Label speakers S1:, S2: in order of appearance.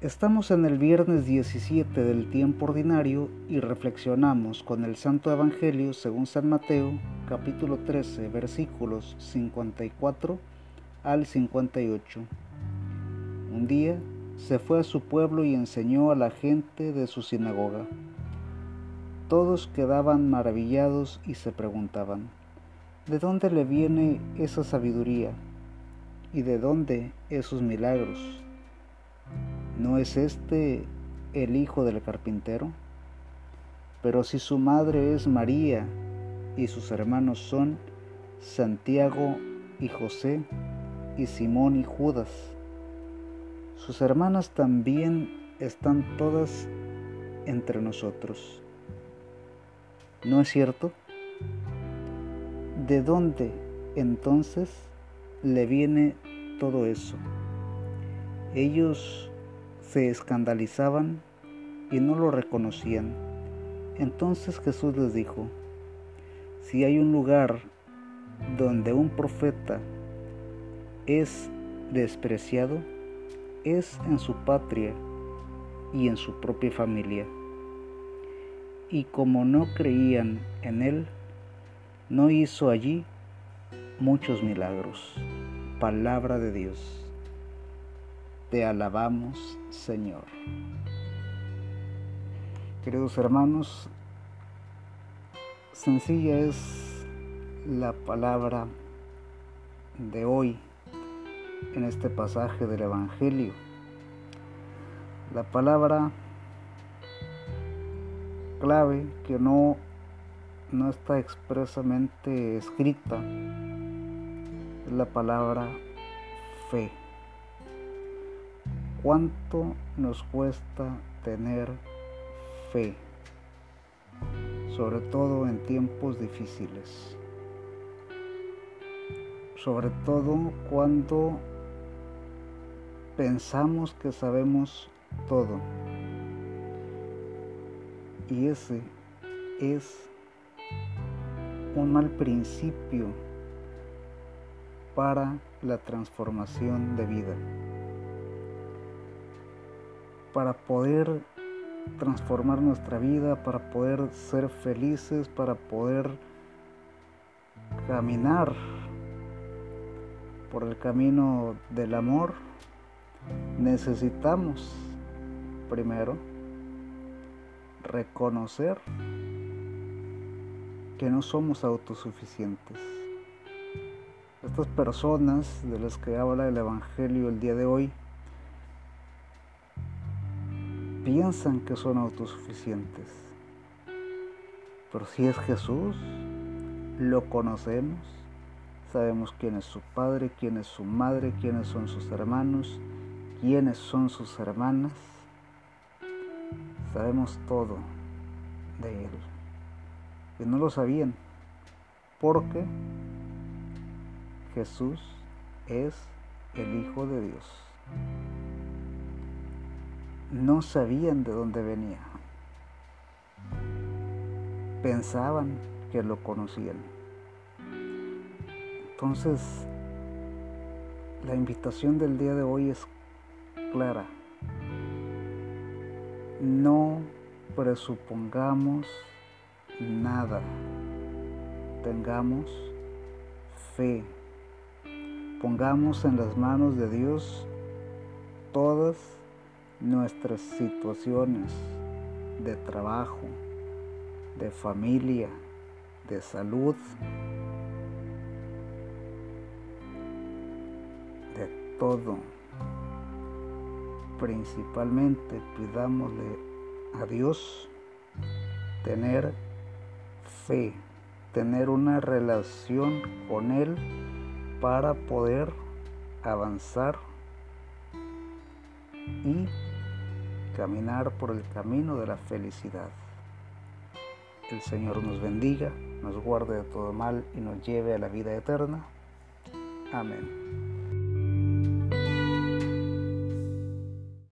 S1: Estamos en el viernes 17 del tiempo ordinario y reflexionamos con el Santo Evangelio según San Mateo, capítulo 13, versículos 54 al 58. Un día se fue a su pueblo y enseñó a la gente de su sinagoga. Todos quedaban maravillados y se preguntaban, ¿de dónde le viene esa sabiduría? ¿Y de dónde esos milagros? ¿No es este el hijo del carpintero? Pero si su madre es María y sus hermanos son Santiago y José y Simón y Judas, sus hermanas también están todas entre nosotros. ¿No es cierto? ¿De dónde entonces le viene todo eso? Ellos se escandalizaban y no lo reconocían. Entonces Jesús les dijo, si hay un lugar donde un profeta es despreciado, es en su patria y en su propia familia. Y como no creían en él, no hizo allí muchos milagros. Palabra de Dios. Te alabamos, Señor. Queridos hermanos, sencilla es la palabra de hoy en este pasaje del Evangelio. La palabra clave que no, no está expresamente escrita es la palabra fe cuánto nos cuesta tener fe, sobre todo en tiempos difíciles, sobre todo cuando pensamos que sabemos todo. Y ese es un mal principio para la transformación de vida para poder transformar nuestra vida, para poder ser felices, para poder caminar por el camino del amor, necesitamos primero reconocer que no somos autosuficientes. Estas personas de las que habla el Evangelio el día de hoy piensan que son autosuficientes. Pero si es Jesús, lo conocemos, sabemos quién es su padre, quién es su madre, quiénes son sus hermanos, quiénes son sus hermanas. Sabemos todo de Él. Y no lo sabían porque Jesús es el Hijo de Dios no sabían de dónde venía. Pensaban que lo conocían. Entonces, la invitación del día de hoy es clara. No presupongamos nada. Tengamos fe. Pongamos en las manos de Dios todas nuestras situaciones de trabajo, de familia, de salud, de todo. Principalmente pidámosle a Dios tener fe, tener una relación con Él para poder avanzar y caminar por el camino de la felicidad. El Señor nos bendiga, nos guarde de todo mal y nos lleve a la vida eterna. Amén.